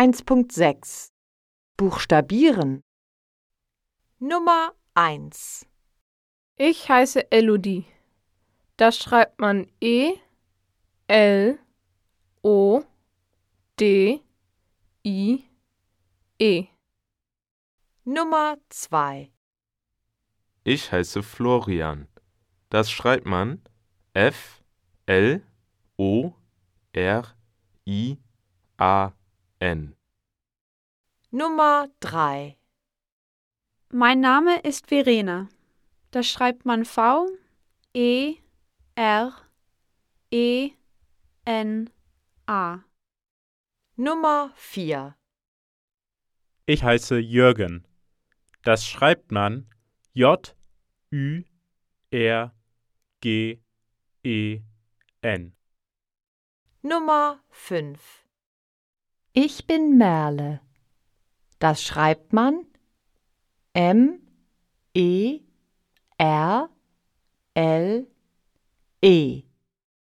1.6 Buchstabieren Nummer 1 Ich heiße Elodie. Das schreibt man E L O D I E. Nummer 2 Ich heiße Florian. Das schreibt man F L O R I A N. Nummer 3 Mein Name ist Verena. Das schreibt man V E R E N A. Nummer 4 Ich heiße Jürgen. Das schreibt man J Ü R G E N. Nummer 5 Ich bin Merle. Das schreibt man M E R L E.